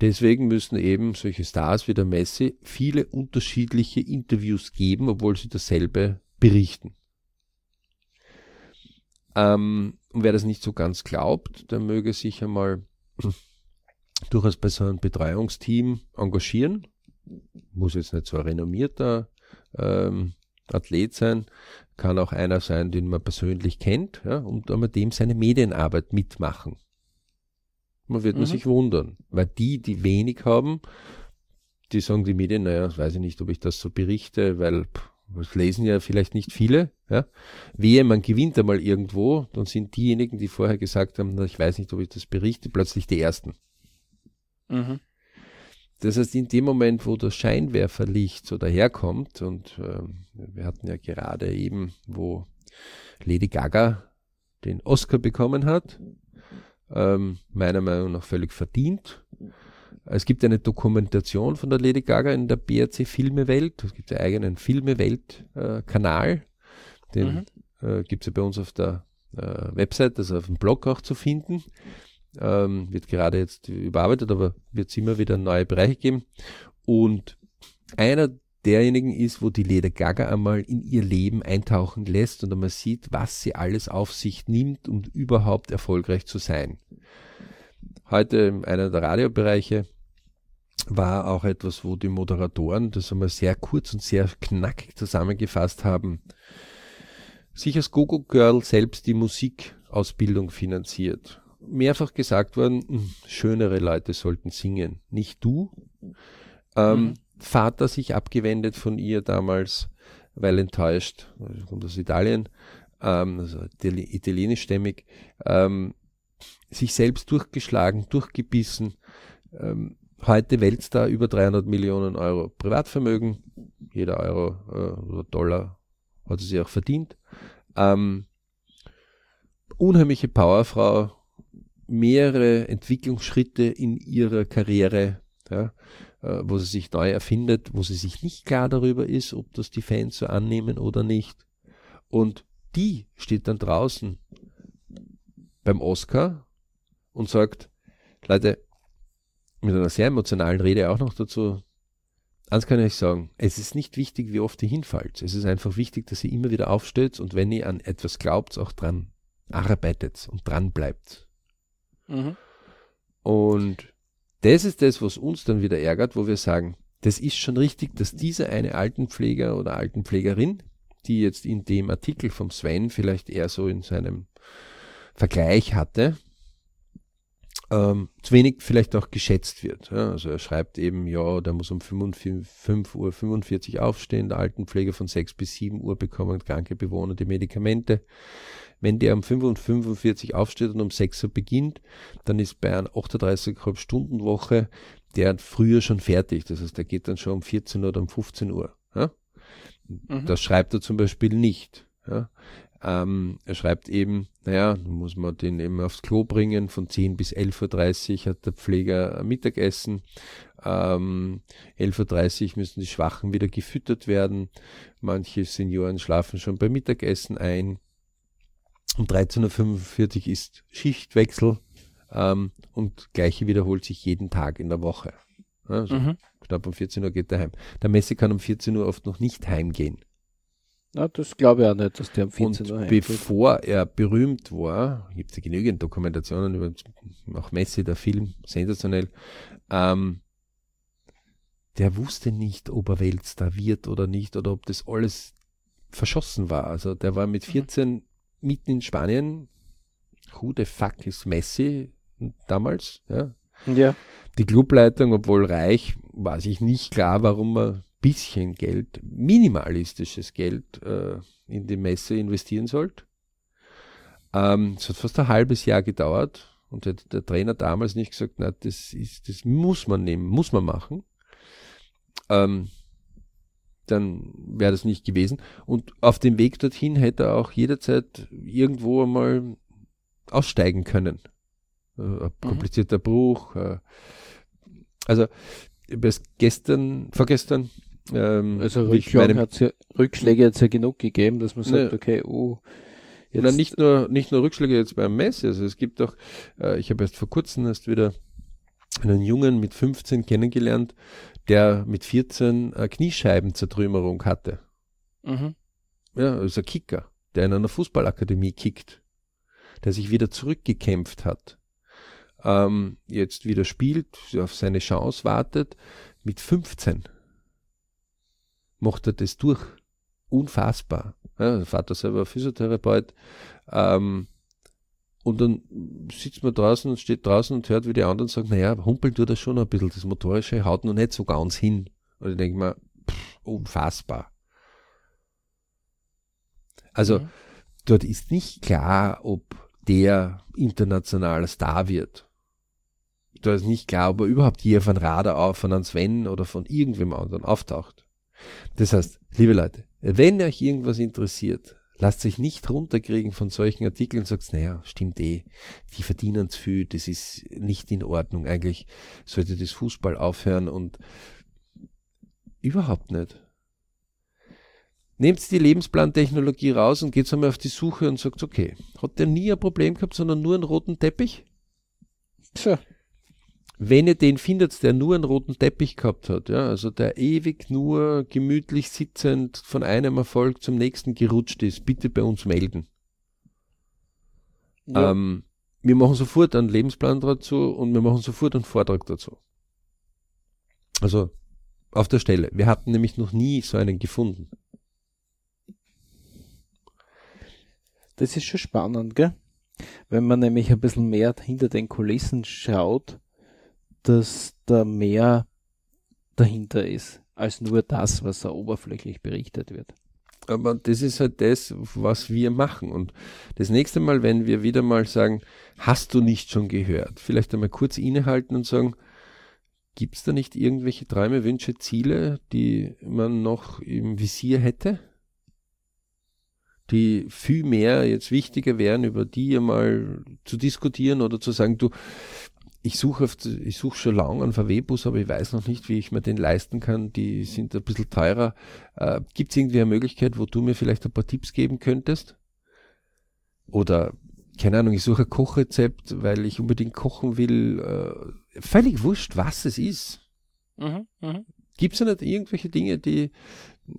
Deswegen müssen eben solche Stars wie der Messi viele unterschiedliche Interviews geben, obwohl sie dasselbe berichten. Ähm, und wer das nicht so ganz glaubt, der möge sich einmal durchaus bei so einem Betreuungsteam engagieren. Muss jetzt nicht so ein renommierter ähm, Athlet sein, kann auch einer sein, den man persönlich kennt, ja, und mit dem seine Medienarbeit mitmachen. Man wird mhm. man sich wundern, weil die, die wenig haben, die sagen die Medien, naja, weiß ich nicht, ob ich das so berichte, weil pff, das lesen ja vielleicht nicht viele. Ja. Wehe, man gewinnt einmal irgendwo, dann sind diejenigen, die vorher gesagt haben, na, ich weiß nicht, ob ich das berichte, plötzlich die Ersten. Mhm. Das heißt, in dem Moment, wo das Scheinwerferlicht so daherkommt, und äh, wir hatten ja gerade eben, wo Lady Gaga den Oscar bekommen hat, ähm, meiner Meinung nach völlig verdient, es gibt eine Dokumentation von der Lady Gaga in der BRC Filmewelt. Es gibt einen eigenen Filmewelt-Kanal. Äh, Den mhm. äh, gibt es ja bei uns auf der äh, Website, also auf dem Blog auch zu finden. Ähm, wird gerade jetzt überarbeitet, aber wird es immer wieder neue Bereiche geben. Und einer derjenigen ist, wo die Lady Gaga einmal in ihr Leben eintauchen lässt und einmal sieht, was sie alles auf sich nimmt, um überhaupt erfolgreich zu sein. Heute in einer der Radiobereiche war auch etwas, wo die Moderatoren das einmal sehr kurz und sehr knackig zusammengefasst haben. Sich als Gogo Girl selbst die Musikausbildung finanziert. Mehrfach gesagt worden, hm, schönere Leute sollten singen, nicht du. Ähm, mhm. Vater sich abgewendet von ihr damals, weil enttäuscht, kommt aus Italien, ähm, also italienischstämmig, ähm, sich selbst durchgeschlagen, durchgebissen. Ähm, heute Weltstar über 300 Millionen Euro Privatvermögen. Jeder Euro äh, oder Dollar hat sie auch verdient. Ähm, unheimliche Powerfrau, mehrere Entwicklungsschritte in ihrer Karriere, ja, äh, wo sie sich neu erfindet, wo sie sich nicht klar darüber ist, ob das die Fans so annehmen oder nicht. Und die steht dann draußen beim Oscar und sagt, Leute, mit einer sehr emotionalen Rede auch noch dazu, eins kann ich euch sagen, es ist nicht wichtig, wie oft ihr hinfallt. Es ist einfach wichtig, dass ihr immer wieder aufsteht und wenn ihr an etwas glaubt, auch dran arbeitet und dran bleibt. Mhm. Und das ist das, was uns dann wieder ärgert, wo wir sagen, das ist schon richtig, dass dieser eine Altenpfleger oder Altenpflegerin, die jetzt in dem Artikel vom Sven vielleicht eher so in seinem Vergleich hatte, ähm, zu wenig vielleicht auch geschätzt wird. Ja, also er schreibt eben, ja, der muss um 5 Uhr 45 aufstehen, der Altenpfleger von 6 bis 7 Uhr bekommen kranke Bewohner die Medikamente. Wenn der um 5 Uhr 45 aufsteht und um 6 Uhr beginnt, dann ist bei einer 38,5 Stunden Woche der früher schon fertig. Das heißt, der geht dann schon um 14 Uhr oder um 15 Uhr. Ja? Mhm. Das schreibt er zum Beispiel nicht. Ja? Ähm, er schreibt eben, naja, muss man den eben aufs Klo bringen, von 10 bis 11.30 Uhr hat der Pfleger Mittagessen, ähm, 11.30 Uhr müssen die Schwachen wieder gefüttert werden, manche Senioren schlafen schon beim Mittagessen ein, um 13.45 Uhr ist Schichtwechsel ähm, und gleiche wiederholt sich jeden Tag in der Woche. Also mhm. Knapp um 14 Uhr geht er heim. Der Messi kann um 14 Uhr oft noch nicht heimgehen. Na, das glaube ich auch nicht, dass der am 14 Uhr Bevor er berühmt war, gibt es ja genügend Dokumentationen über auch Messi, der Film, sensationell, ähm, der wusste nicht, ob er Weltstar wird oder nicht oder ob das alles verschossen war. Also der war mit 14 mhm. Mitten in Spanien. Who the fuck ist Messi damals? Ja. ja. Die Clubleitung, obwohl reich, war sich nicht klar, warum er bisschen Geld, minimalistisches Geld äh, in die Messe investieren sollt. Ähm, es hat fast ein halbes Jahr gedauert und hätte der Trainer damals nicht gesagt, na, das ist, das muss man nehmen, muss man machen. Ähm, dann wäre das nicht gewesen. Und auf dem Weg dorthin hätte er auch jederzeit irgendwo einmal aussteigen können. Äh, mhm. komplizierter mhm. Bruch. Äh, also, gestern, vorgestern, ähm, also Rückschläge hat es ja, Rückschläge hat's ja genug gegeben, dass man sagt, ne, okay, oh, Jetzt Na, nicht nur, nicht nur Rückschläge jetzt beim Messi, also es gibt auch, äh, ich habe erst vor kurzem erst wieder einen Jungen mit 15 kennengelernt, der mit 14 äh, Kniescheibenzertrümmerung hatte. Mhm. Ja, also ein Kicker, der in einer Fußballakademie kickt, der sich wieder zurückgekämpft hat, ähm, jetzt wieder spielt, auf seine Chance wartet, mit 15 macht er das durch. Unfassbar. Ja, der Vater selber Physiotherapeut. Ähm, und dann sitzt man draußen und steht draußen und hört, wie die anderen sagen, naja, humpeln tut das schon ein bisschen, das Motorische haut noch nicht so ganz hin. Und ich denke mir, pff, unfassbar. Also, mhm. dort ist nicht klar, ob der internationaler Star wird. Da ist nicht klar, ob er überhaupt hier von Radar auf, von einem Sven oder von irgendwem anderen auftaucht. Das heißt, liebe Leute, wenn euch irgendwas interessiert, lasst euch nicht runterkriegen von solchen Artikeln und sagt, naja, stimmt eh, die verdienen zu viel, das ist nicht in Ordnung. Eigentlich sollte das Fußball aufhören und überhaupt nicht. Nehmt die Lebensplantechnologie raus und geht einmal auf die Suche und sagt, okay, hat der nie ein Problem gehabt, sondern nur einen roten Teppich? Tja. Wenn ihr den findet, der nur einen roten Teppich gehabt hat, ja, also der ewig nur gemütlich sitzend von einem Erfolg zum nächsten gerutscht ist, bitte bei uns melden. Ja. Ähm, wir machen sofort einen Lebensplan dazu und wir machen sofort einen Vortrag dazu. Also auf der Stelle. Wir hatten nämlich noch nie so einen gefunden. Das ist schon spannend, gell? Wenn man nämlich ein bisschen mehr hinter den Kulissen schaut, dass da mehr dahinter ist, als nur das, was da oberflächlich berichtet wird. Aber das ist halt das, was wir machen. Und das nächste Mal, wenn wir wieder mal sagen, hast du nicht schon gehört, vielleicht einmal kurz innehalten und sagen, gibt es da nicht irgendwelche Träume, Wünsche, Ziele, die man noch im Visier hätte? Die viel mehr jetzt wichtiger wären, über die einmal zu diskutieren oder zu sagen, du, ich suche ich suche schon lange einen VW-Bus, aber ich weiß noch nicht, wie ich mir den leisten kann. Die sind ein bisschen teurer. Äh, Gibt es irgendwie eine Möglichkeit, wo du mir vielleicht ein paar Tipps geben könntest? Oder, keine Ahnung, ich suche ein Kochrezept, weil ich unbedingt kochen will. Äh, völlig wurscht, was es ist. Mhm, mh. Gibt es ja nicht irgendwelche Dinge, die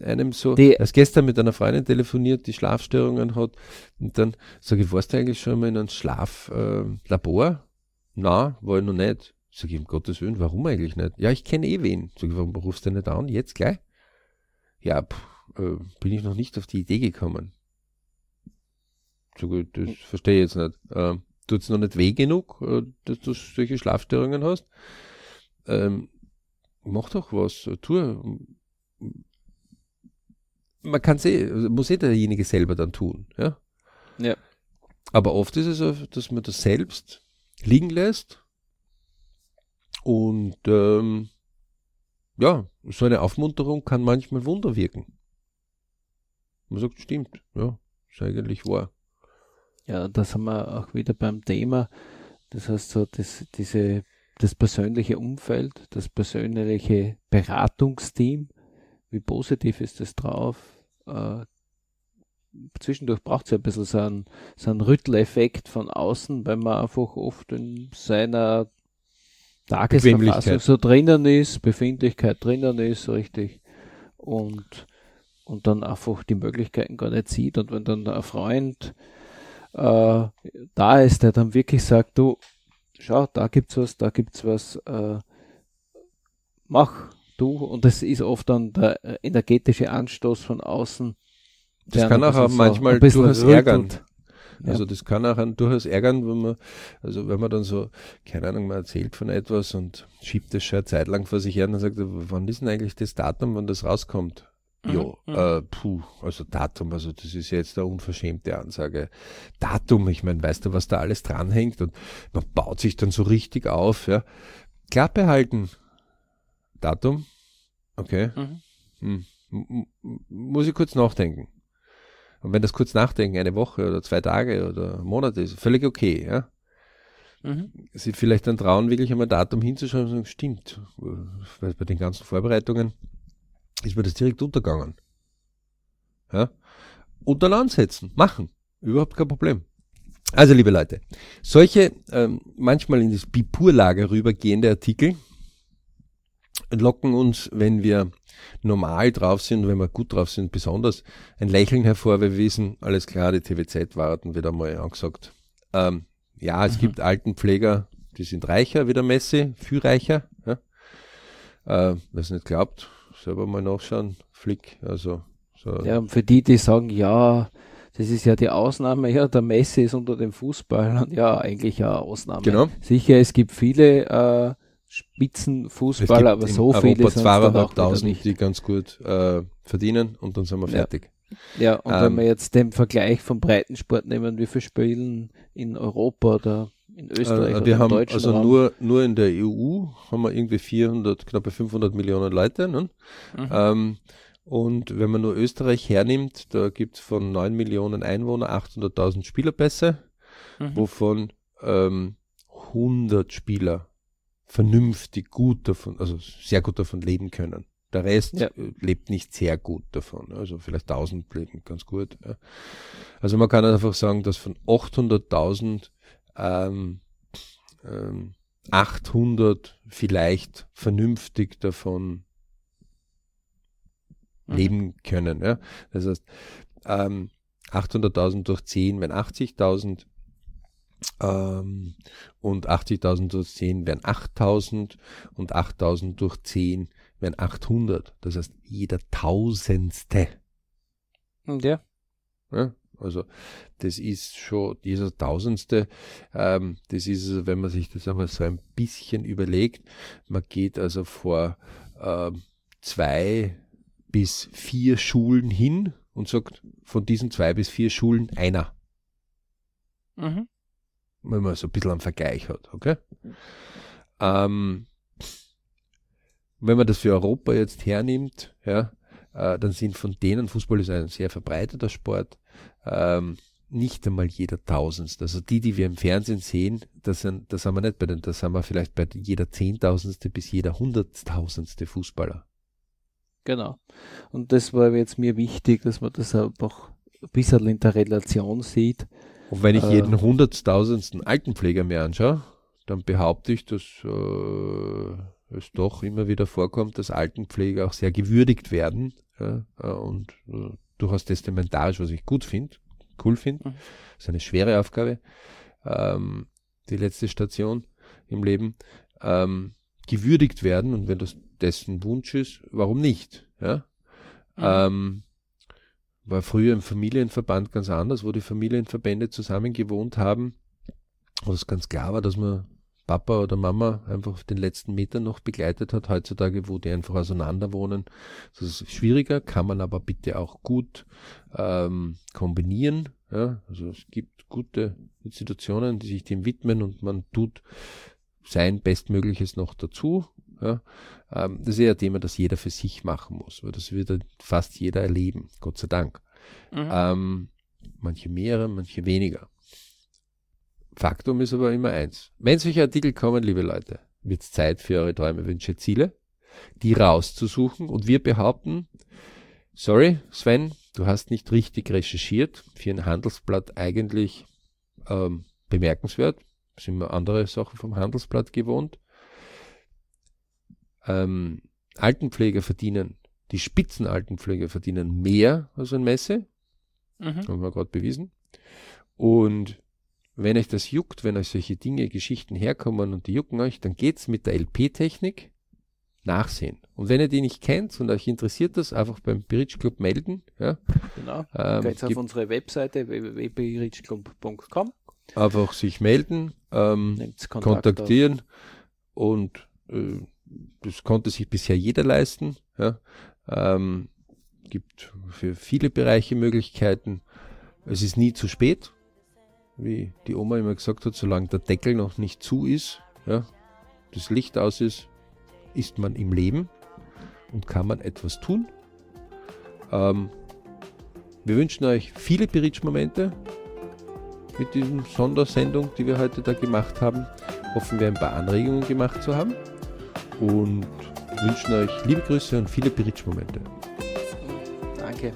einem so, die, als gestern mit einer Freundin telefoniert, die Schlafstörungen hat, und dann sage ich, warst du eigentlich schon mal in einem Schlaflabor? Äh, na, war ich noch nicht. Sag ich, um Gottes Willen, warum eigentlich nicht? Ja, ich kenne eh wen. Sag ich, warum rufst du nicht an? Jetzt gleich? Ja, pff, äh, bin ich noch nicht auf die Idee gekommen. So gut, das hm. verstehe ich jetzt nicht. Äh, Tut es noch nicht weh genug, äh, dass du solche Schlafstörungen hast? Ähm, mach doch was, tu. Man kann eh, muss eh derjenige selber dann tun, ja? Ja. Aber oft ist es so, dass man das selbst liegen lässt. Und ähm, ja, so eine Aufmunterung kann manchmal Wunder wirken. Man sagt, stimmt, ja, ist eigentlich wahr. Ja, das haben wir auch wieder beim Thema. Das heißt so, das, diese, das persönliche Umfeld, das persönliche Beratungsteam, wie positiv ist das drauf? Äh, zwischendurch braucht es ja ein bisschen so einen, so einen Rütteleffekt von außen, weil man einfach oft in seiner Tagesverfassung so drinnen ist, Befindlichkeit drinnen ist, richtig. Und, und dann einfach die Möglichkeiten gar nicht sieht. Und wenn dann ein Freund äh, da ist, der dann wirklich sagt, du, schau, da gibt's was, da gibt's was, äh, mach du. Und das ist oft dann der energetische Anstoß von außen, das kann auch manchmal durchaus ärgern. Also das kann auch einen durchaus ärgern, wenn man, also wenn man dann so, keine Ahnung, man erzählt von etwas und schiebt das schon eine Zeit lang vor sich her und sagt, wann ist denn eigentlich das Datum, wann das rauskommt? Ja, Mhm. äh, puh, also Datum, also das ist jetzt eine unverschämte Ansage. Datum, ich meine, weißt du, was da alles dranhängt und man baut sich dann so richtig auf, ja. Klappe halten. Datum? Okay. Mhm. Hm. Muss ich kurz nachdenken. Und wenn das kurz nachdenken, eine Woche oder zwei Tage oder Monate ist, völlig okay, ja. Mhm. Sie vielleicht dann trauen, wirklich einmal Datum hinzuschreiben und sagen, stimmt, weil bei den ganzen Vorbereitungen ist mir das direkt untergegangen. Ja? Und dann ansetzen, machen. Überhaupt kein Problem. Also, liebe Leute, solche ähm, manchmal in das Bipur-Lager rübergehende Artikel locken uns, wenn wir normal drauf sind, wenn wir gut drauf sind, besonders ein Lächeln hervor, weil wir wissen, alles klar, die TVZ-Warten wird einmal angesagt. Ähm, ja, es Mhm. gibt Altenpfleger, die sind reicher wie der Messi, viel reicher. Ja? Äh, Wer es nicht glaubt, selber mal nachschauen, Flick, also so. Ja, für die, die sagen, ja, das ist ja die Ausnahme, ja, der Messi ist unter den Fußballern, ja, eigentlich ja eine Ausnahme. Genau. Sicher, es gibt viele äh, Spitzenfußballer, aber so viele sind 200.000, nicht. die ganz gut äh, verdienen und dann sind wir Ja. fertig. Ja, und Ähm, wenn wir jetzt den Vergleich vom Breitensport nehmen, wie viele spielen in Europa oder in Österreich Äh, oder wir haben also Raum? nur, nur in der EU haben wir irgendwie 400, knappe 500 Millionen Leute. Ne? Mhm. Ähm, und wenn man nur Österreich hernimmt, da gibt es von 9 Millionen Einwohner 800.000 Spielerpässe, Mhm. wovon ähm, 100 Spieler vernünftig gut davon, also sehr gut davon leben können. Der Rest Ja. äh, lebt nicht sehr gut davon. Also vielleicht 1000 leben ganz gut. Ja. Also man kann einfach sagen, dass von 800.000 ähm, ähm, 800 vielleicht vernünftig davon Mhm. leben können. Ja? Das heißt, ähm, 800.000 durch 10 wären 80.000 ähm, und 80.000 durch 10 wären 8.000 und 8.000 durch 10 wären 800. Das heißt, jeder Tausendste. Ja. Ja? Also das ist schon dieser Tausendste, ähm, das ist, also, wenn man sich das einmal so ein bisschen überlegt, man geht also vor ähm, zwei bis vier Schulen hin und sagt, von diesen zwei bis vier Schulen einer, Mhm. Wenn man so ein bisschen einen Vergleich hat, okay? Ähm, wenn man das für Europa jetzt hernimmt, ja, äh, dann sind von denen, Fußball ist ein sehr verbreiteter Sport, ähm, nicht einmal jeder Tausendste. Also die, die wir im Fernsehen sehen, das sind, das haben wir nicht bei den, das haben wir vielleicht bei jeder Zehntausendste bis jeder Hunderttausendste Fußballer. Genau. Und das war jetzt mir wichtig, dass man das einfach ein bisschen in der Relation sieht. Und wenn ich Äh. jeden hunderttausendsten Altenpfleger mir anschaue, dann behaupte ich, dass äh, es doch immer wieder vorkommt, dass Altenpfleger auch sehr gewürdigt werden ja, äh, und äh, durchaus testamentarisch, was ich gut finde, cool finde. Mhm. Das ist eine schwere Aufgabe, ähm, die letzte Station im Leben, ähm, gewürdigt werden und wenn das dessen Wunsch ist, warum nicht? Ja? Mhm. Ähm, war früher im Familienverband ganz anders, wo die Familienverbände zusammen gewohnt haben, wo es ganz klar war, dass man Papa oder Mama einfach den letzten Metern noch begleitet hat. Heutzutage, wo die einfach auseinander wohnen, das ist schwieriger, kann man aber bitte auch gut ähm, kombinieren. Ja? Also es gibt gute Institutionen, die sich dem widmen und man tut sein Bestmögliches noch dazu. Ja? Ähm, das ist eher ein Thema, das jeder für sich machen muss, weil das wird fast jeder erleben, Gott sei Dank. Mhm. Ähm, manche mehrere, manche weniger. Faktum ist aber immer eins. Wenn solche Artikel kommen, liebe Leute, wird es Zeit für eure Träume, Wünsche, Ziele, die rauszusuchen. Und wir behaupten, sorry, Sven, du hast nicht richtig recherchiert. Für ein Handelsblatt eigentlich ähm, bemerkenswert. Sind wir andere Sachen vom Handelsblatt gewohnt. Ähm, Altenpfleger verdienen, die Spitzenaltenpfleger verdienen mehr als ein Messe. Mhm. Haben wir gerade bewiesen. Und wenn euch das juckt, wenn euch solche Dinge, Geschichten herkommen und die jucken euch, dann geht's mit der LP-Technik nachsehen. Und wenn ihr die nicht kennt und euch interessiert das, einfach beim Bridge Club melden. Ja, Genau. ähm, Geht auf unsere Webseite www.richclub.com. einfach sich melden, ähm, kontaktieren und äh, das konnte sich bisher jeder leisten. Ja. Ähm, gibt für viele Bereiche Möglichkeiten. Es ist nie zu spät, wie die Oma immer gesagt hat, solange der Deckel noch nicht zu ist, ja, das Licht aus ist, ist man im Leben und kann man etwas tun. Ähm, wir wünschen euch viele Berichtsmomente mit dieser Sondersendung, die wir heute da gemacht haben. Hoffen wir ein paar Anregungen gemacht zu haben und wünschen euch liebe Grüße und viele Berichtsmomente. Danke.